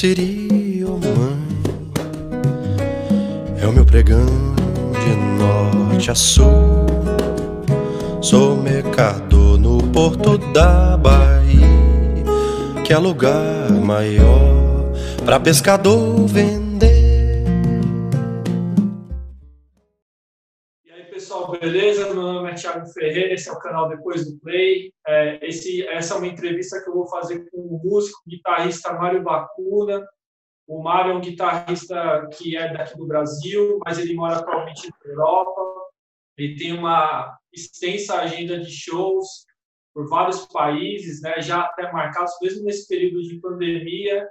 Siri ou mãe É o meu pregão de norte a sul. Sou mercador no porto da Bahia Que é lugar maior Pra pescador vender Ferreira, esse é o canal Depois do Play. É, esse, essa é uma entrevista que eu vou fazer com o músico, guitarrista Mário Bacuna. O Mário é um guitarrista que é daqui do Brasil, mas ele mora atualmente na Europa. Ele tem uma extensa agenda de shows por vários países, né, já até marcados, mesmo nesse período de pandemia.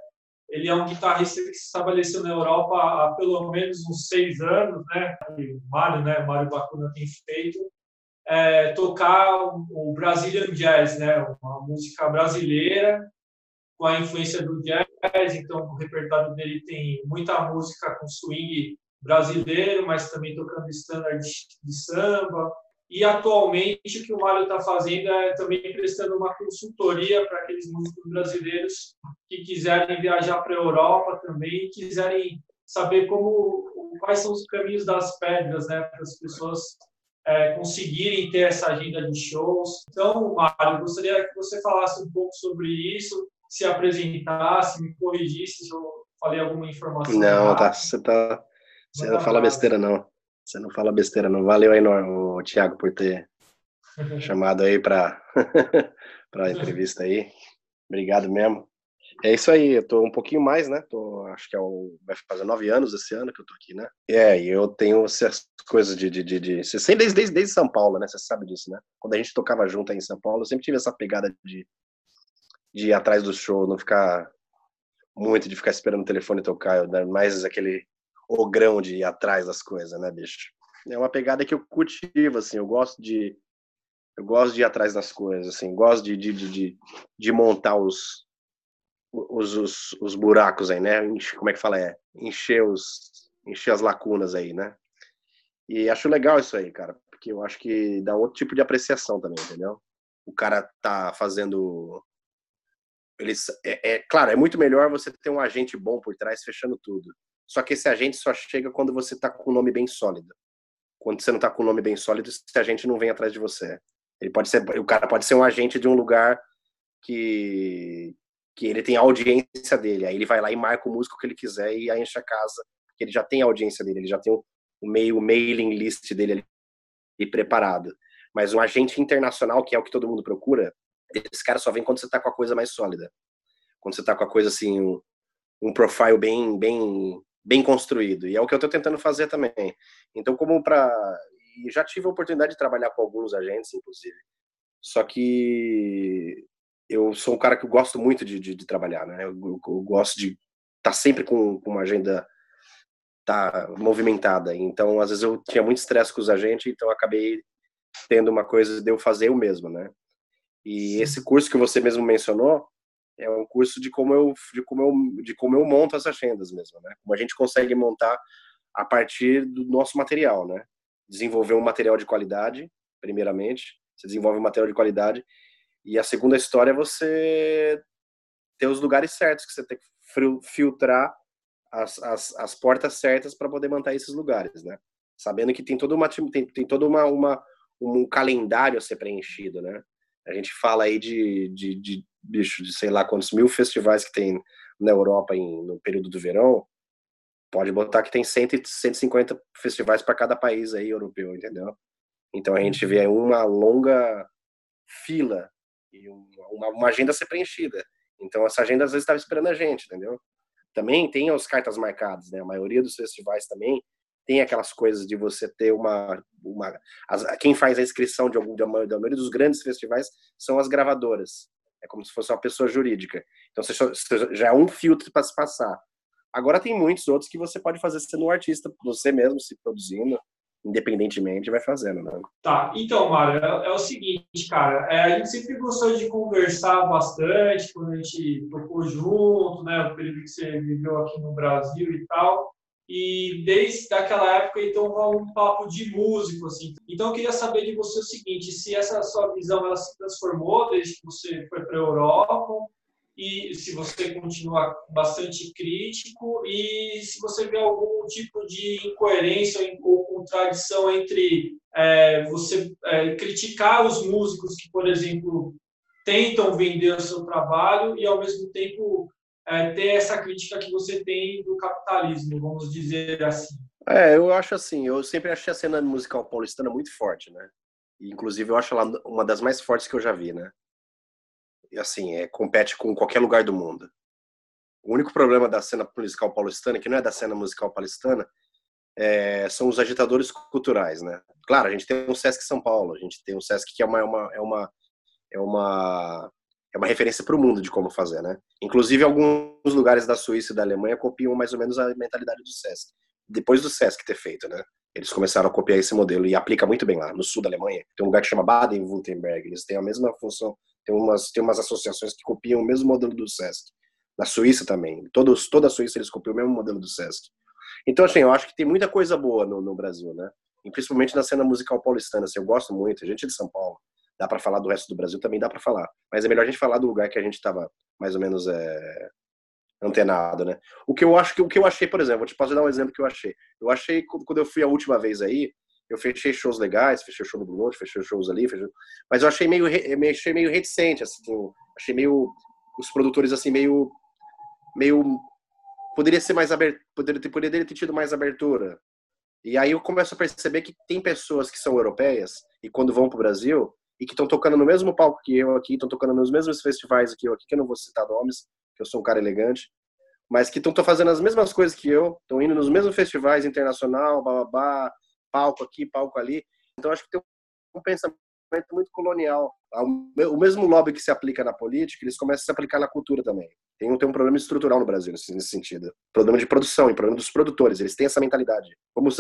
Ele é um guitarrista que se estabeleceu na Europa há pelo menos uns seis anos, né? O Mário, né? Mário Bacuna tem feito é, tocar o Brazilian Jazz, né? Uma música brasileira com a influência do jazz. Então, o repertório dele tem muita música com swing brasileiro, mas também tocando standard de samba, e atualmente o que o Mário está fazendo é também prestando uma consultoria para aqueles músicos brasileiros que quiserem viajar para a Europa também e quiserem saber como quais são os caminhos das pedras, né, para as pessoas é, conseguirem ter essa agenda de shows. Então, Mário, gostaria que você falasse um pouco sobre isso, se apresentasse, me corrigisse se eu falei alguma informação. Não, tá, você tá, você não fala besteira não. Você não fala besteira, não. Valeu aí, Thiago, por ter chamado aí para a entrevista aí. Obrigado mesmo. É isso aí, eu tô um pouquinho mais, né? Tô, acho que é o, vai fazer nove anos esse ano que eu tô aqui, né? É, e eu tenho essas coisas de, de, de, de sempre desde, desde, desde São Paulo, né? Você sabe disso, né? Quando a gente tocava junto aí em São Paulo, eu sempre tive essa pegada de, de ir atrás do show, não ficar muito de ficar esperando o telefone tocar, mais aquele o grão de ir atrás das coisas, né, bicho? É uma pegada que eu cultivo, assim, eu gosto de eu gosto de ir atrás das coisas, assim, gosto de, de, de, de montar os, os, os, os, buracos aí, né? Como é que fala? É, encher, os, encher as lacunas aí, né? E acho legal isso aí, cara, porque eu acho que dá outro tipo de apreciação também, entendeu? O cara tá fazendo. Eles, é, é claro, é muito melhor você ter um agente bom por trás fechando tudo. Só que esse agente só chega quando você está com o nome bem sólido. Quando você não está com o nome bem sólido, esse agente não vem atrás de você. Ele pode ser, o cara pode ser um agente de um lugar que que ele tem a audiência dele. Aí ele vai lá e marca o músico que ele quiser e aí enche a casa, porque ele já tem a audiência dele, ele já tem o, meio mailing list dele ali preparado. Mas um agente internacional, que é o que todo mundo procura, esse cara só vem quando você está com a coisa mais sólida. Quando você está com a coisa assim, um, um profile bem bem bem construído. E é o que eu estou tentando fazer também. Então, como para. Já tive a oportunidade de trabalhar com alguns agentes, inclusive. Só que eu sou um cara que eu gosto muito de, de, de trabalhar, né? Eu, eu, eu gosto de estar tá sempre com, com uma agenda tá movimentada. Então, às vezes eu tinha muito estresse com os agentes, então acabei tendo uma coisa de eu fazer eu mesmo, né? E esse curso que você mesmo mencionou, é um curso de como eu de como eu de como eu monto as agendas mesmo, né? Como a gente consegue montar a partir do nosso material, né? Desenvolver um material de qualidade, primeiramente, você desenvolve um material de qualidade e a segunda história é você ter os lugares certos que você tem que filtrar as, as, as portas certas para poder manter esses lugares, né? Sabendo que tem toda uma tem, tem toda uma, uma um calendário a ser preenchido, né? A gente fala aí de, de, de bicho, de sei lá quantos mil festivais que tem na Europa em, no período do verão, pode botar que tem 100, 150 festivais para cada país aí europeu, entendeu? Então a gente vê uma longa fila e uma, uma agenda ser preenchida. Então essa agenda às vezes estava esperando a gente, entendeu? Também tem as cartas marcadas, né? A maioria dos festivais também tem aquelas coisas de você ter uma, uma as, quem faz a inscrição de algum da maioria dos grandes festivais são as gravadoras é como se fosse uma pessoa jurídica. Então você já é um filtro para se passar. Agora tem muitos outros que você pode fazer sendo um artista, você mesmo se produzindo, independentemente, vai fazendo, né? Tá, então, Mário, é, é, o seguinte, cara, é, a gente sempre gostou de conversar bastante quando a gente tocou junto, né, o período que você viveu aqui no Brasil e tal e desde aquela época então rola um papo de músico assim. Então eu queria saber de você o seguinte, se essa sua visão ela se transformou desde que você foi para a Europa e se você continua bastante crítico e se você vê algum tipo de incoerência ou contradição entre é, você é, criticar os músicos que, por exemplo, tentam vender o seu trabalho e ao mesmo tempo é, ter essa crítica que você tem do capitalismo, vamos dizer assim. É, eu acho assim, eu sempre achei a cena musical paulistana muito forte, né? inclusive eu acho ela uma das mais fortes que eu já vi, né? Assim, é, compete com qualquer lugar do mundo. O único problema da cena musical paulistana, que não é da cena musical paulistana, é, são os agitadores culturais, né? Claro, a gente tem o Sesc São Paulo, a gente tem o Sesc que é uma, é uma, é uma, é uma é uma referência para o mundo de como fazer, né? Inclusive, alguns lugares da Suíça e da Alemanha copiam mais ou menos a mentalidade do SESC. Depois do SESC ter feito, né? Eles começaram a copiar esse modelo e aplica muito bem lá. No sul da Alemanha, tem um lugar que chama Baden-Württemberg. Eles têm a mesma função, tem umas, tem umas associações que copiam o mesmo modelo do SESC. Na Suíça também. Todos, toda a Suíça eles copiam o mesmo modelo do SESC. Então, assim, eu acho que tem muita coisa boa no, no Brasil, né? E principalmente na cena musical paulistana. Assim, eu gosto muito, a gente é de São Paulo dá para falar do resto do Brasil, também dá para falar. Mas é melhor a gente falar do lugar que a gente estava mais ou menos é, antenado, né? O que eu acho que o que eu achei, por exemplo, vou te posso dar um exemplo que eu achei. Eu achei quando eu fui a última vez aí, eu fechei shows legais, fechei show no Blue Note, fechei shows ali, fechei... mas eu achei meio achei meio reticente, assim, achei meio os produtores assim meio meio poderia ser mais aberto, poderia ter, poderia ter tido mais abertura. E aí eu começo a perceber que tem pessoas que são europeias e quando vão para o Brasil e que estão tocando no mesmo palco que eu aqui, estão tocando nos mesmos festivais que eu aqui, que eu não vou citar nomes, que eu sou um cara elegante, mas que estão fazendo as mesmas coisas que eu, estão indo nos mesmos festivais internacional, bababá, palco aqui, palco ali. Então acho que tem um pensamento muito colonial. O mesmo lobby que se aplica na política, eles começam a se aplicar na cultura também. Tem um, tem um problema estrutural no Brasil nesse, sentido. Problema de produção e problema dos produtores. Eles têm essa mentalidade. Vamos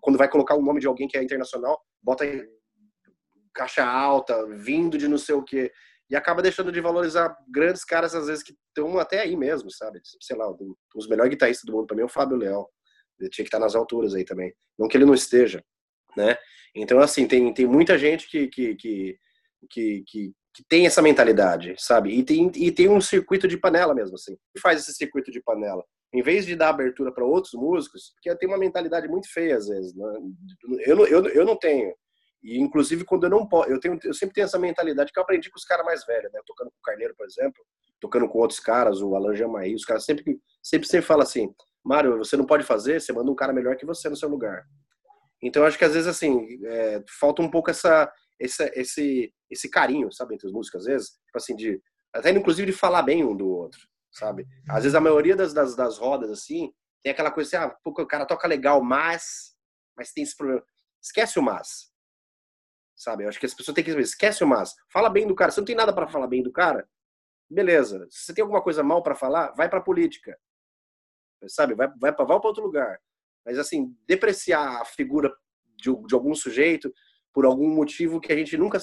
quando vai colocar o nome de alguém que é internacional, bota caixa alta, vindo de não sei o quê. E acaba deixando de valorizar grandes caras, às vezes, que estão até aí mesmo, sabe? Sei lá, os melhores guitarristas do mundo para mim é o Fábio Leão. Ele tinha que estar nas alturas aí também. Não que ele não esteja, né? Então, assim, tem, tem muita gente que, que, que, que, que, que tem essa mentalidade, sabe? E tem, e tem um circuito de panela mesmo, assim. Que faz esse circuito de panela? Em vez de dar abertura para outros músicos, porque tem uma mentalidade muito feia às vezes. Né? Eu, eu, eu não tenho e, inclusive, quando eu não posso, eu, tenho, eu sempre tenho essa mentalidade que eu aprendi com os caras mais velhos, né? Tocando com o Carneiro, por exemplo, tocando com outros caras, o Alan Jamaí, os caras sempre, sempre, sempre falam assim: Mário, você não pode fazer, você manda um cara melhor que você no seu lugar. Então, acho que às vezes, assim, é, falta um pouco essa, essa, esse, esse carinho, sabe, entre os músicos, às vezes, tipo assim, de, até inclusive de falar bem um do outro, sabe? Às vezes a maioria das, das, das rodas, assim, tem aquela coisa assim, ah, o cara toca legal, mas, mas tem esse problema. Esquece o mas sabe? Eu acho que as pessoas têm que esquece o mas, fala bem do cara. Você não tem nada para falar bem do cara, beleza. Se você tem alguma coisa mal para falar, vai para política, sabe? Vai vai para outro lugar. Mas assim, depreciar a figura de, de algum sujeito por algum motivo que a gente nunca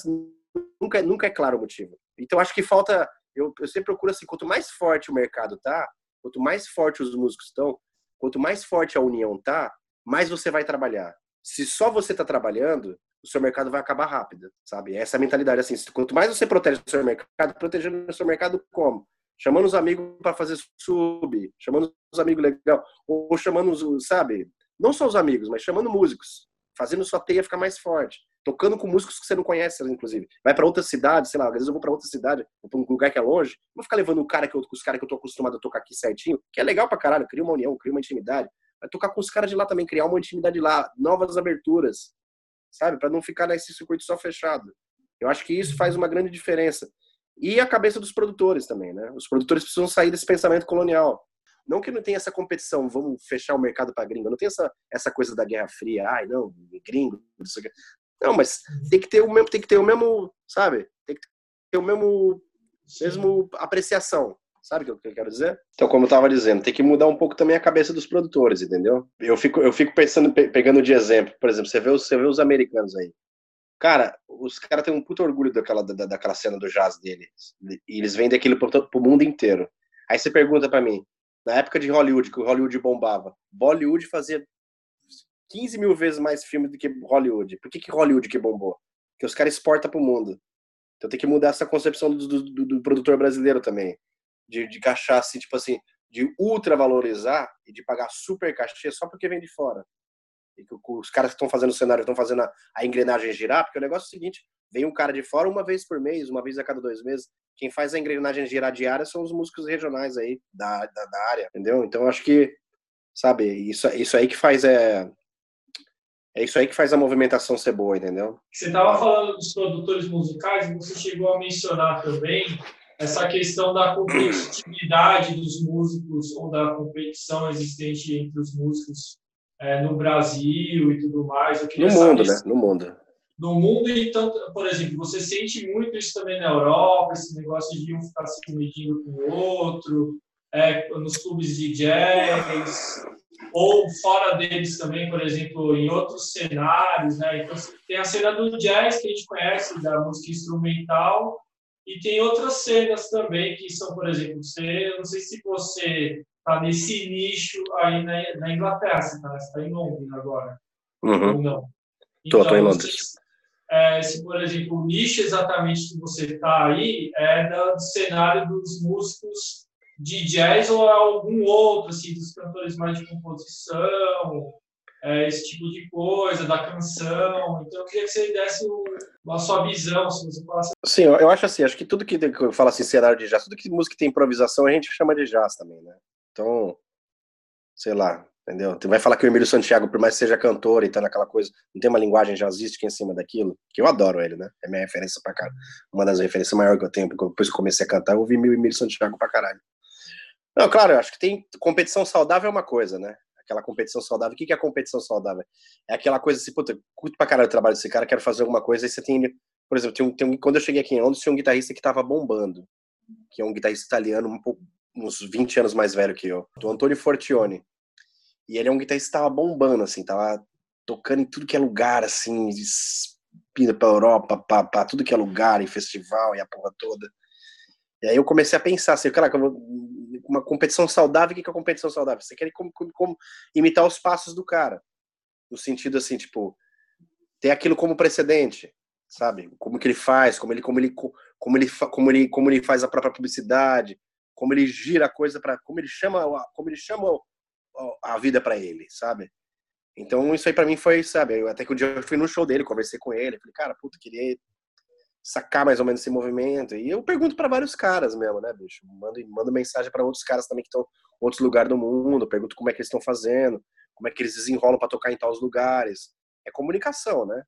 nunca nunca é claro o motivo. Então acho que falta eu, eu sempre procuro assim, quanto mais forte o mercado tá, quanto mais forte os músicos estão, quanto mais forte a união tá, mais você vai trabalhar. Se só você tá trabalhando, o seu mercado vai acabar rápido, sabe? Essa mentalidade assim, quanto mais você protege o seu mercado, protegendo o seu mercado como? Chamando os amigos para fazer sub, chamando os amigos legal, ou chamando os, sabe? Não só os amigos, mas chamando músicos, fazendo sua teia ficar mais forte, tocando com músicos que você não conhece, inclusive. Vai para outra cidade, sei lá, às vezes eu vou para outra cidade, ou para um lugar que é longe, não vou ficar levando o cara que eu, os caras que eu tô acostumado a tocar aqui certinho, que é legal pra caralho, cria uma união, cria uma intimidade. Vai tocar com os caras de lá também, criar uma intimidade lá, novas aberturas, sabe? Para não ficar nesse circuito só fechado. Eu acho que isso faz uma grande diferença. E a cabeça dos produtores também, né? Os produtores precisam sair desse pensamento colonial. Não que não tenha essa competição, vamos fechar o mercado para gringo. Não tem essa, essa coisa da Guerra Fria, ai, não, gringo, isso Não, mas tem que ter o mesmo, tem que ter o mesmo, sabe? Tem que ter o mesmo, mesmo apreciação. Sabe o que eu quero dizer? Então, como eu estava dizendo, tem que mudar um pouco também a cabeça dos produtores, entendeu? Eu fico, eu fico pensando, pegando de exemplo, por exemplo, você vê, os, você vê os americanos aí. Cara, os caras têm um puto orgulho daquela, da, daquela cena do jazz deles. E eles vendem aquilo pro, pro mundo inteiro. Aí você pergunta para mim, na época de Hollywood, que o Hollywood bombava, Bollywood fazia 15 mil vezes mais filme do que Hollywood. Por que, que Hollywood que bombou? Porque os caras exportam pro mundo. Então tem que mudar essa concepção do, do, do, produtor brasileiro também. de, de cachar, assim, tipo assim, de ultra valorizar e de pagar super cachê só porque vem de fora. E que os caras que estão fazendo o cenário estão fazendo a, a, engrenagem girar, porque o negócio é o seguinte: vem um cara de fora uma vez por mês, uma vez a cada dois meses. Quem faz a engrenagem girar diária são os músicos regionais aí da, da, da área, entendeu? Então acho que, sabe, isso, isso aí que faz é. É isso aí que faz a movimentação ser boa, entendeu? Você estava falando dos produtores musicais você chegou a mencionar também essa questão da competitividade dos músicos ou da competição existente entre os músicos é, no Brasil e tudo mais. no mundo, né? No mundo. No mundo, e tanto, por exemplo, você sente muito isso também na Europa, esse negócio de um ficar se medindo com o outro, é, nos clubes de jazz, ou fora deles também, por exemplo, em outros cenários, né? Então, tem a cena do jazz que a gente conhece, da música instrumental, e tem outras cenas também que são, por exemplo, você, não sei se você está nesse nicho aí na, na Inglaterra, você está tá em Londres agora, uhum. ou não? Então, tô, em Londres. É, se, por exemplo, o nicho exatamente que você está aí é do cenário dos músicos de jazz ou algum outro, assim, dos cantores mais de composição, é, esse tipo de coisa, da canção. Então, eu queria que você desse uma sua visão, se você falasse. Sim, eu acho assim, acho que tudo que eu falo assim, cenário de jazz, tudo que música tem improvisação, a gente chama de jazz também, né? Então, sei lá, entendeu? Tu vai falar que o Emílio Santiago, por mais que seja cantor e tá naquela coisa, não tem uma linguagem jazzística em cima daquilo, que eu adoro ele, né? É minha referência pra caralho. Uma das referências maiores que eu tenho, porque depois que eu comecei a cantar, eu ouvi o Emílio Santiago pra caralho. Não, claro, eu acho que tem competição saudável é uma coisa, né? aquela competição saudável. O que é competição saudável? É aquela coisa assim, puta, curto pra caralho o trabalho desse cara, quero fazer alguma coisa, aí você tem, por exemplo, tem um, tem um, quando eu cheguei aqui em Londres, tinha um guitarrista que tava bombando, que é um guitarrista italiano, um pouco, uns 20 anos mais velho que eu, do Antônio Fortione. E ele é um guitarrista que tava bombando, assim, tava tocando em tudo que é lugar, assim, indo pra Europa, pra, pra tudo que é lugar, em festival e a porra toda. E aí eu comecei a pensar assim, cara, uma competição saudável, o que é competição saudável? Você quer como, como, como, imitar os passos do cara. No sentido assim, tipo, ter aquilo como precedente, sabe? Como que ele faz, como ele como ele como ele como ele como ele faz a própria publicidade, como ele gira a coisa para como ele chama como ele chama a vida para ele, sabe? Então isso aí para mim foi, sabe, até que um dia eu fui no show dele, conversei com ele, falei, cara, puta, queria sacar mais ou menos esse movimento. E eu pergunto para vários caras mesmo, né, bicho? Mando, mando mensagem para outros caras também que estão em outros lugares do mundo, pergunto como é que eles estão fazendo, como é que eles desenrolam para tocar em tais lugares. É comunicação, né?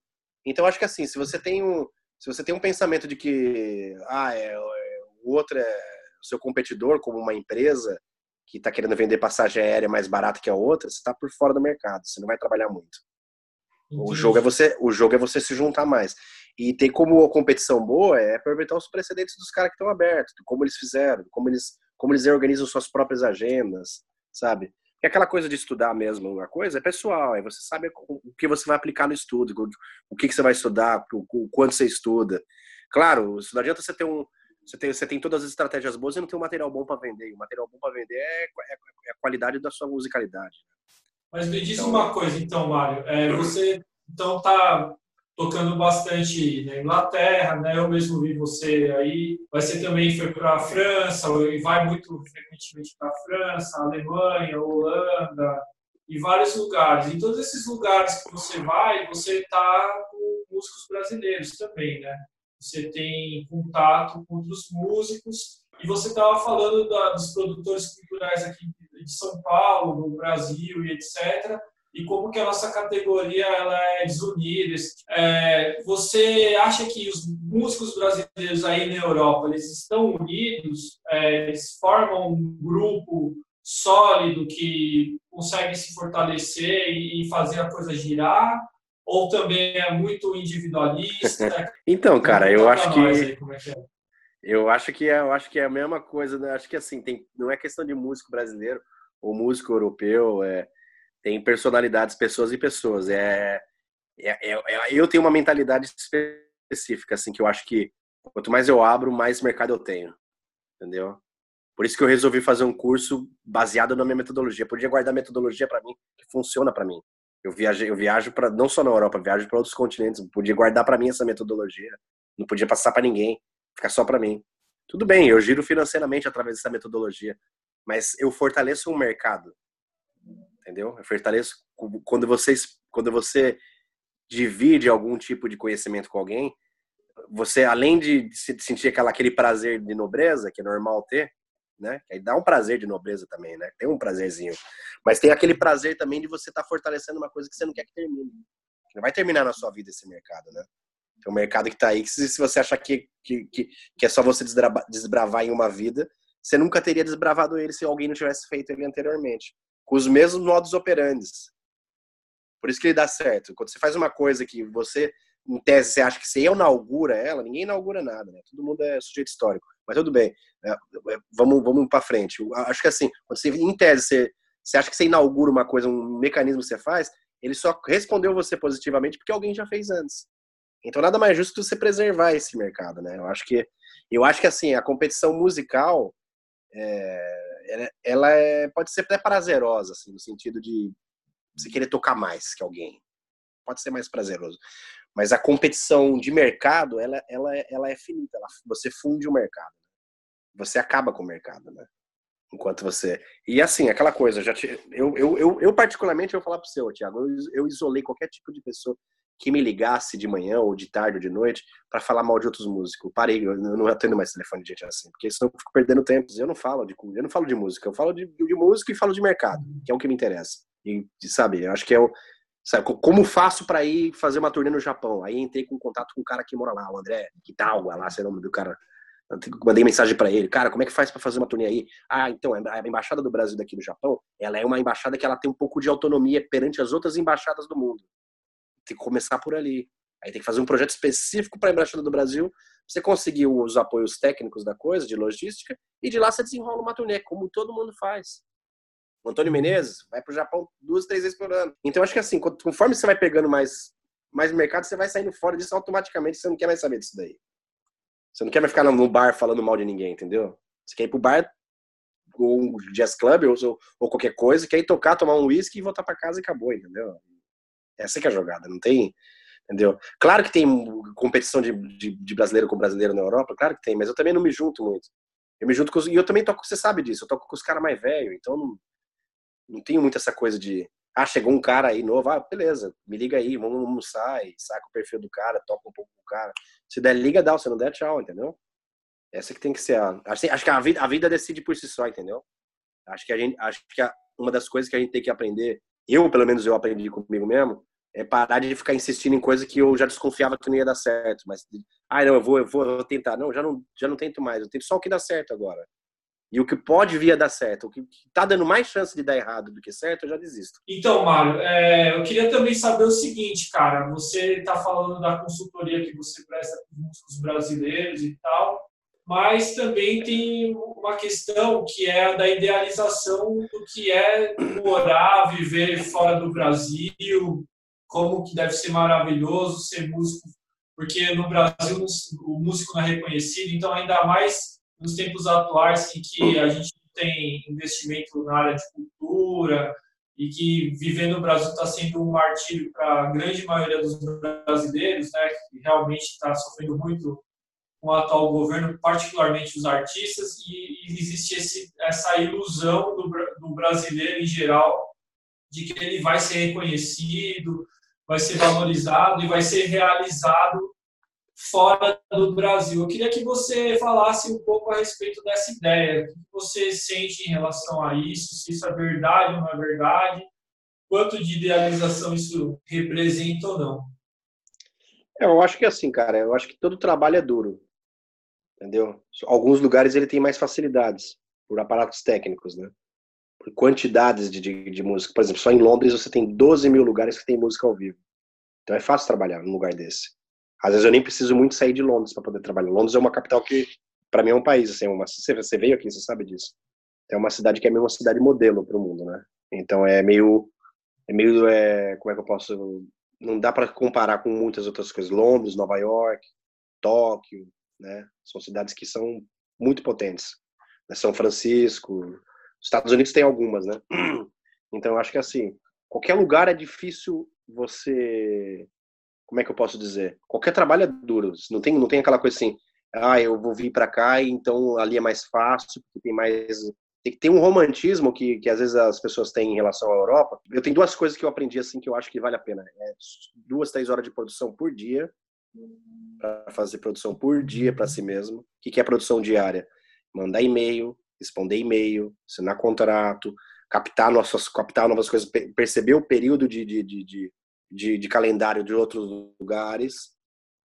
Então acho que assim, se você tem um, se você tem um pensamento de que ah, é, é o outro é seu competidor como uma empresa que está querendo vender passagem aérea mais barata que a outra, você está por fora do mercado, você não vai trabalhar muito. Entendi. O jogo é você, o jogo é você se juntar mais. E tem como a competição boa é aproveitar os precedentes dos caras que estão abertos, como eles fizeram, como eles, como eles organizam suas próprias agendas, sabe? Porque aquela coisa de estudar mesmo uma coisa é pessoal, aí você sabe o que você vai aplicar no estudo, o que, que você vai estudar, o quanto você estuda. Claro, não adianta você ter um. Você tem, você tem todas as estratégias boas e não tem um material bom para vender. O material bom para vender é, é, é, a qualidade da sua musicalidade. Mas me diz então, uma coisa, então, Mário. É, você então tá tocando bastante na Inglaterra, né? Eu mesmo vi você aí. Você também foi para a França, e vai muito frequentemente para a França, Alemanha, Holanda e vários lugares. Em todos esses lugares que você vai, você está com músicos brasileiros também, né? Você tem contato com outros músicos e você estava falando da, dos produtores culturais aqui de São Paulo, no Brasil e etc e como que a nossa categoria ela é desunida. É, você acha que os músicos brasileiros aí na Europa eles estão unidos? É, eles formam um grupo sólido que consegue se fortalecer e fazer a coisa girar? Ou também é muito individualista? então, cara, eu acho que, aí, é que é? eu acho que é, eu acho que é a mesma coisa. Né? Acho que assim tem, não é questão de músico brasileiro ou músico europeu. É, tem personalidades, pessoas e pessoas. É, é, é, é, eu tenho uma mentalidade específica, assim, que eu acho que quanto mais eu abro, mais mercado eu tenho. Entendeu? Por isso que eu resolvi fazer um curso baseado na minha metodologia. podia guardar metodologia para mim que funciona para mim. Eu viajei, eu viajo para não só na Europa, viajo para outros continentes. podia guardar para mim essa metodologia. Não podia passar para ninguém, ficar só para mim. Tudo bem, eu giro financeiramente através dessa metodologia, mas eu fortaleço um mercado, entendeu? Eu fortaleço quando vocês, quando você divide algum tipo de conhecimento com alguém, você além de sentir aquela, aquele prazer de nobreza que é normal ter, né? Aí dá um prazer de nobreza também, né? Tem um prazerzinho, mas tem aquele prazer também de você estar tá fortalecendo uma coisa que você não quer que termine. Não vai terminar na sua vida esse mercado, né? Tem um mercado que está aí que se, você achar que, que, que, que é só você desbravar, desbravar em uma vida, você nunca teria desbravado ele se alguém não tivesse feito ele anteriormente. Com os mesmos modos operantes. Por isso que ele dá certo. Quando você faz uma coisa que você, em tese, você acha que você inaugura ela, ninguém inaugura nada, né? Todo mundo é sujeito histórico. Mas tudo bem, é, é, vamos, vamos para frente. Eu acho que assim, quando você, em tese, você, você acha que você inaugura uma coisa, um mecanismo que você faz, ele só respondeu você positivamente porque alguém já fez antes. Então nada mais justo que você preservar esse mercado, né? Eu acho que eu acho que assim a competição musical é, ela é, pode ser até prazerosa, assim, no sentido de você querer tocar mais que alguém. Pode ser mais prazeroso. Mas a competição de mercado, ela, ela, ela é finita. Ela, você funde o mercado. Né? Você acaba com o mercado, né? Enquanto você... E assim, aquela coisa, já te... eu, eu, eu, eu particularmente, eu vou falar pro seu, Thiago, eu, eu isolei qualquer tipo de pessoa que me ligasse de manhã ou de tarde ou de noite para falar mal de outros músicos. Parei, eu não atendo mais telefone de gente assim, porque senão eu fico perdendo tempo. Eu não falo de eu não falo de música, eu falo de, de música e falo de mercado, que é o que me interessa. E, sabe, eu acho que é o. Sabe, como faço para ir fazer uma turnê no Japão? Aí entrei com contato com um cara que mora lá, o André Kitalga, lá, sei o nome do cara. Mandei mensagem para ele, cara, como é que faz para fazer uma turnê aí? Ah, então, a embaixada do Brasil daqui no Japão, ela é uma embaixada que ela tem um pouco de autonomia perante as outras embaixadas do mundo. Tem que começar por ali. Aí tem que fazer um projeto específico para a embaixada do Brasil, você conseguir os apoios técnicos da coisa, de logística, e de lá você desenrola uma turnê, como todo mundo faz. O Antônio. Menezes vai para o Japão duas, três vezes por ano. Então, acho que assim, conforme você vai pegando mais, mais mercado, você vai saindo fora disso automaticamente, você não quer mais saber disso daí. Você não quer mais ficar no bar falando mal de ninguém, entendeu? Você quer ir pro bar ou um jazz club ou, ou qualquer coisa, quer ir tocar, tomar um uísque e voltar para casa e acabou, entendeu? Essa que é a jogada, não tem, entendeu? Claro que tem competição de, de, de, brasileiro com brasileiro na Europa, claro que tem, mas eu também não me junto muito. Eu me junto com os, e eu também toco, você sabe disso, eu toco com os caras mais velhos, então não, não tenho muito essa coisa de, ah, chegou um cara aí novo, ah, beleza, me liga aí, vamos almoçar e saca o perfil do cara, toca um pouco com o cara. Se der, liga, dá, se não der, tchau, entendeu? Essa que tem que ser a. Acho, acho que a vida, a vida decide por si só, entendeu? Acho que a gente, acho que a, uma das coisas que a gente tem que aprender, eu, pelo menos, eu aprendi comigo mesmo, é parar de ficar insistindo em coisa que eu já desconfiava que não ia dar certo. Mas, ah, não, eu vou, eu vou, eu vou tentar. Não, já não, já não tento mais. Eu tento só o que dá certo agora. E o que pode vir a dar certo, o que está dando mais chance de dar errado do que certo, eu já desisto. Então, Mário, é, eu queria também saber o seguinte, cara. Você está falando da consultoria que você presta para os músicos brasileiros e tal, mas também tem uma questão que é a da idealização do que é morar, viver fora do Brasil, como que deve ser maravilhoso ser músico, porque no Brasil o músico não é reconhecido, então ainda mais nos tempos atuais em que a gente tem investimento na área de cultura e que viver no Brasil está sendo um martírio para a grande maioria dos brasileiros, né, que realmente está sofrendo muito com o atual governo, particularmente os artistas, e, e existe esse, essa ilusão do, do brasileiro em geral de que ele vai ser reconhecido, vai ser valorizado e vai ser realizado fora do Brasil. Eu queria que você falasse um pouco a respeito dessa ideia. O que você sente em relação a isso? Se isso é verdade ou não é verdade? Quanto de idealização isso representa ou não? É, eu acho que é assim, cara, eu acho que todo trabalho é duro. Entendeu? Alguns lugares ele tem mais facilidades por aparatos técnicos, né? por quantidades de, de, de, música. Por exemplo, só em Londres você tem 12 mil lugares que tem música ao vivo. Então é fácil trabalhar num lugar desse. Às vezes eu nem preciso muito sair de Londres para poder trabalhar. Londres é uma capital que, para mim, é um país. Assim, uma, você veio aqui, você sabe disso. É uma cidade que é meio uma cidade modelo para o mundo, né? Então é meio, é meio, é, como é que eu posso? Não dá para comparar com muitas outras coisas. Londres, Nova York, Tóquio, né? São cidades que são muito potentes. São Francisco, Estados Unidos tem algumas, né? Então, eu acho que assim, qualquer lugar é difícil você. Como é que eu posso dizer? Qualquer trabalho é duro. Não tem, não tem aquela coisa assim. ah, eu vou vir para cá, então ali é mais fácil, porque tem mais tem que ter um romantismo que, que às vezes as pessoas têm em relação à Europa. Eu tenho duas coisas que eu aprendi assim que eu acho que vale a pena. É duas, três horas de produção por dia para fazer produção por dia para si mesmo. O que, que é produção diária? Mandar e-mail, responder e-mail, assinar contrato, captar nossas, captar novas coisas, perceber o período de, de, de, de, de calendário de outros lugares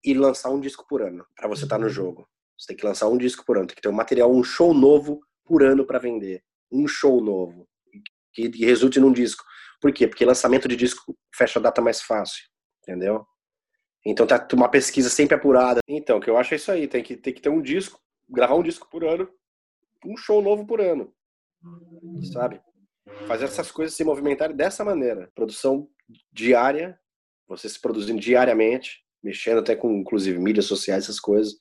e lançar um disco por ano para você estar tá no uhum. jogo. Você tem que lançar um disco por ano, tem que ter um material, um show novo por ano para vender. Um show novo que, que resulte num disco. Por quê? Porque lançamento de disco fecha a data mais fácil, entendeu? Então tá uma pesquisa sempre apurada. Então, o que eu acho é isso aí, tem que, tem que ter um disco, gravar um disco por ano, um show novo por ano. Sabe? Fazer essas coisas se movimentarem dessa maneira. Produção diária, você se produzindo diariamente, mexendo até com, inclusive, mídias sociais, essas coisas.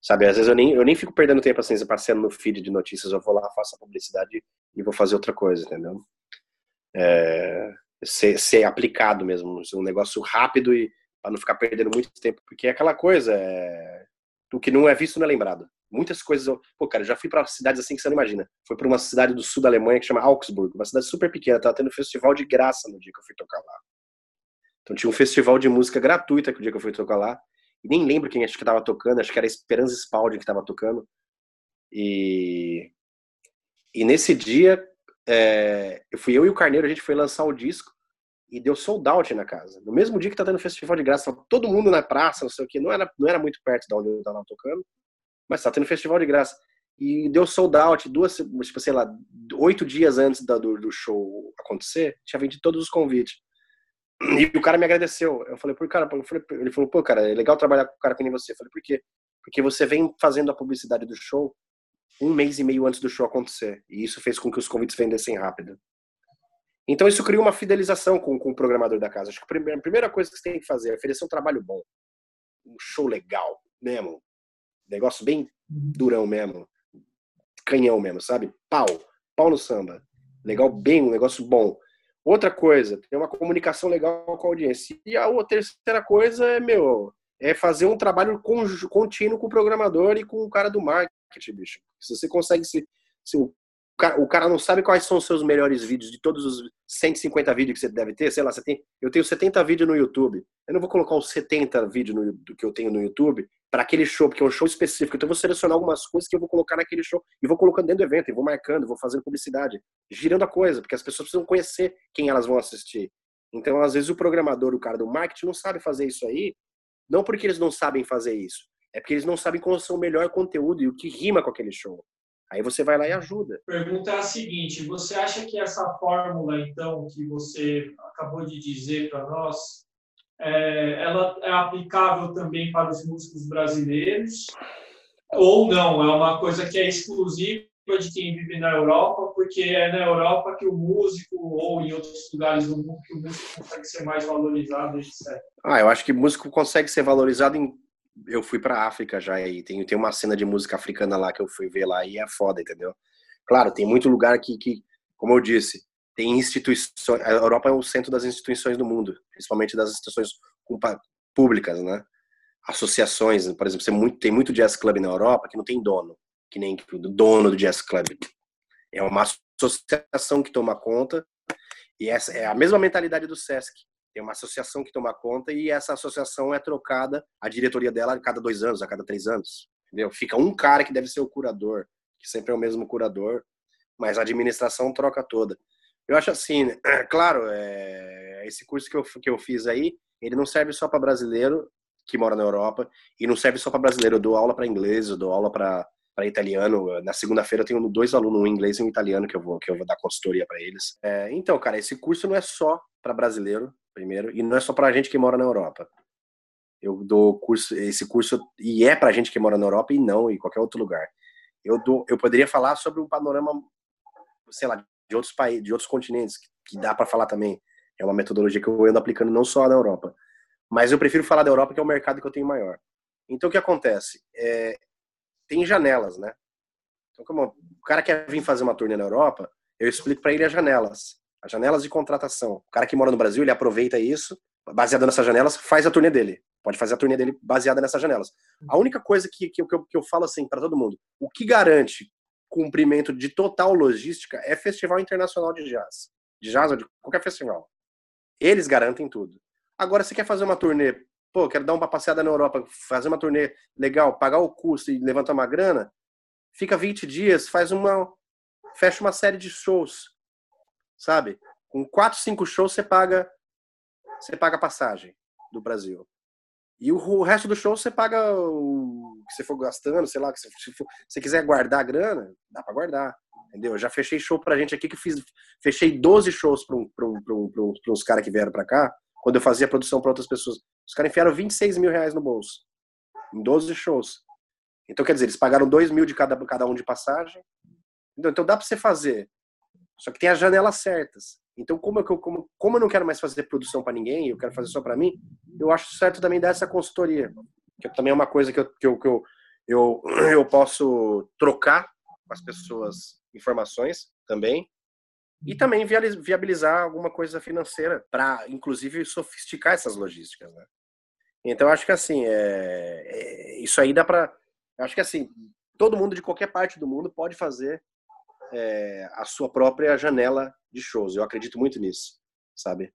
Sabe, às vezes eu nem, eu nem fico perdendo tempo assim, passeando no feed de notícias, eu vou lá, faço a publicidade e vou fazer outra coisa, entendeu? É, ser, ser aplicado mesmo, ser um negócio rápido e para não ficar perdendo muito tempo, porque é aquela coisa, é, o que não é visto não é lembrado. Muitas coisas, eu, pô, cara, eu já fui para cidades assim que você não imagina. Foi para uma cidade do sul da Alemanha que chama Augsburg, uma cidade super pequena, tava tendo festival de graça no dia que eu fui tocar lá. Então tinha um festival de música gratuita que o dia que eu fui tocar lá e nem lembro quem acho que estava tocando, acho que era Esperança Spalding que estava tocando. E, e nesse dia, é, eu fui eu e o Carneiro, a gente foi lançar o disco e deu sold out na casa. No mesmo dia que tá tendo festival de graça, todo mundo na praça, não sei o que, não era, não era muito perto de onde eu estava tocando, mas tá tendo festival de graça. E deu sold out duas, tipo, sei lá, oito dias antes do, do show acontecer, tinha vendido todos os convites. E o cara me agradeceu. Eu falei, por cara, eu falei, ele falou, pô, cara, é legal trabalhar com um cara que nem você. Eu falei, por quê? Porque você vem fazendo a publicidade do show um mês e meio antes do show acontecer. E isso fez com que os convites vendessem rápido. Então isso criou uma fidelização com, com o programador da casa. Acho que a primeira, a primeira coisa que você tem que fazer é oferecer um trabalho bom. Um show legal mesmo. Negócio bem durão mesmo. Canhão mesmo, sabe? Pau. Pau no samba. Legal, bem, um negócio bom. Outra coisa, ter uma comunicação legal com a audiência. E a terceira coisa é, meu, é fazer um trabalho contínuo com o programador e com o cara do marketing, bicho. Se você consegue se, se o o cara não sabe quais são os seus melhores vídeos de todos os 150 vídeos que você deve ter, sei lá, você tem, eu tenho 70 vídeos no YouTube. Eu não vou colocar os 70 vídeos no, do que eu tenho no YouTube para aquele show, porque é um show específico. Então eu vou selecionar algumas coisas que eu vou colocar naquele show e vou colocando dentro do evento, e vou marcando, vou fazendo publicidade, girando a coisa, porque as pessoas precisam conhecer quem elas vão assistir. Então, às vezes o programador, o cara do marketing não sabe fazer isso aí, não porque eles não sabem fazer isso, é porque eles não sabem qual é o melhor conteúdo e o que rima com aquele show. Aí você vai lá e ajuda. Pergunta é a seguinte: você acha que essa fórmula, então, que você acabou de dizer para nós, é, ela é aplicável também para os músicos brasileiros? Ou não? É uma coisa que é exclusiva de quem vive na Europa, porque é na Europa que o músico, ou em outros lugares do mundo, que o músico consegue ser mais valorizado, etc. Ah, eu acho que o músico consegue ser valorizado em eu fui pra África já e tem, tem uma cena de música africana lá que eu fui ver lá e é foda, entendeu? Claro, tem muito lugar que, que como eu disse, tem instituições. A Europa é o centro das instituições do mundo, principalmente das instituições públicas, né? Associações, por exemplo, tem muito, tem muito jazz club na Europa que não tem dono, que nem o dono do jazz club. É uma associação que toma conta e essa é a mesma mentalidade do Sesc tem uma associação que toma conta e essa associação é trocada, a diretoria dela a cada dois anos, a cada três anos. Entendeu? Fica um cara que deve ser o curador, que sempre é o mesmo curador, mas a administração troca toda. Eu acho assim, né? claro, é, esse curso que eu, que eu fiz aí, ele não serve só para brasileiro que mora na Europa e não serve só para brasileiro. Eu dou aula para inglês, eu dou aula para para italiano. Na segunda-feira eu tenho dois alunos, um inglês e um italiano, que eu vou, que eu vou dar consultoria para eles. É, então, cara, esse curso não é só para brasileiro, primeiro, e não é só para gente que mora na Europa. Eu dou curso, esse curso e é para gente que mora na Europa e não em qualquer outro lugar. Eu dou, eu poderia falar sobre um panorama, sei lá, de outros países, de outros continentes que, que dá para falar também. É uma metodologia que eu ando aplicando não só na Europa, mas eu prefiro falar da Europa que é o mercado que eu tenho maior. Então o que acontece? É, tem janelas, né? Então como o cara quer vir fazer uma turnê na Europa, eu explico para ele as janelas as janelas de contratação. O cara que mora no Brasil, ele aproveita isso, baseado nessas janelas, faz a turnê dele. Pode fazer a turnê dele baseada nessas janelas. A única coisa que, que, que, eu, que eu falo assim para todo mundo, o que garante cumprimento de total logística é festival internacional de jazz. De jazz ou de qualquer festival. Eles garantem tudo. Agora, se quer fazer uma turnê, pô, quero dar uma passeada na Europa, fazer uma turnê legal, pagar o custo e levantar uma grana, fica 20 dias, faz uma. fecha uma série de shows. Sabe? Com 4, 5 shows você paga. Você paga a passagem do Brasil. E o, resto do show você paga o que você for gastando, sei lá, que você, se se quiser guardar a grana, dá para guardar. Entendeu? Eu já fechei show pra gente aqui que fiz. Fechei 12 shows pra, um, um, um, uns caras que vieram pra cá, quando eu fazia produção pra outras pessoas. Os caras enfiaram 26 mil reais no bolso. Em 12 shows. Então, quer dizer, eles pagaram 2 mil de cada, cada um de passagem. Então, então dá pra você fazer. Só que tem as janelas certas. Então, como eu, como, como eu não quero mais fazer produção para ninguém, eu quero fazer só para mim, eu acho certo também dar essa consultoria. Que também é uma coisa que eu, que eu, que eu, eu, eu posso trocar com as pessoas informações também. E também viabilizar alguma coisa financeira para, inclusive, sofisticar essas logísticas. Né? Então, acho que assim, é, é, isso aí dá para. Acho que assim, todo mundo de qualquer parte do mundo pode fazer é, a sua própria janela de shows. Eu acredito muito nisso, sabe?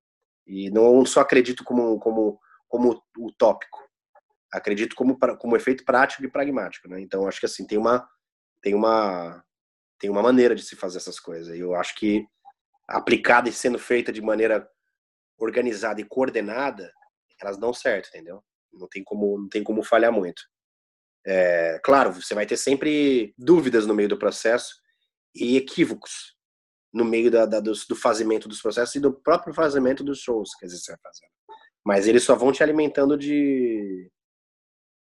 E não só acredito como, como, como utópico, acredito como, como efeito prático e pragmático, né? Então, acho que assim, tem uma, tem uma, tem uma maneira de se fazer essas coisas. E eu acho que aplicada e sendo feita de maneira organizada e coordenada, elas dão certo, entendeu? Não tem como, não tem como falhar muito. É, claro, você vai ter sempre dúvidas no meio do processo e equívocos no meio da, da do, do, fazimento dos processos e do próprio fazimento dos shows que você vai fazendo. Mas eles só vão te alimentando de,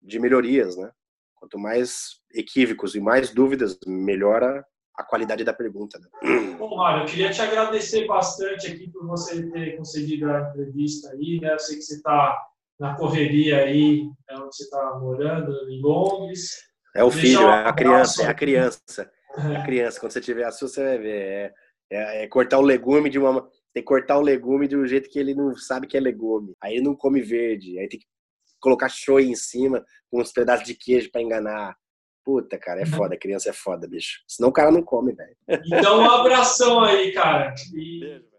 de melhorias, né? Quanto mais equívocos e mais dúvidas, melhora a qualidade da pergunta. Né? Bom, Mário, eu queria te agradecer bastante aqui por você ter conseguido a entrevista aí, né? Eu sei que você está na correria aí, é onde você está morando, em Londres. É o filho, é a criança, é a criança. É a criança, quando você tiver assunto, você vai ver. É, é, é, cortar o legume de uma. Tem que cortar o legume de um jeito que ele não sabe que é legume. Aí ele não come verde. Aí tem que colocar shoyu em cima com uns pedaços de queijo para enganar. Puta, cara, é uhum. foda. Criança é foda, bicho. Senão o cara não come, velho. Então, um abração aí, cara. E... Beijo.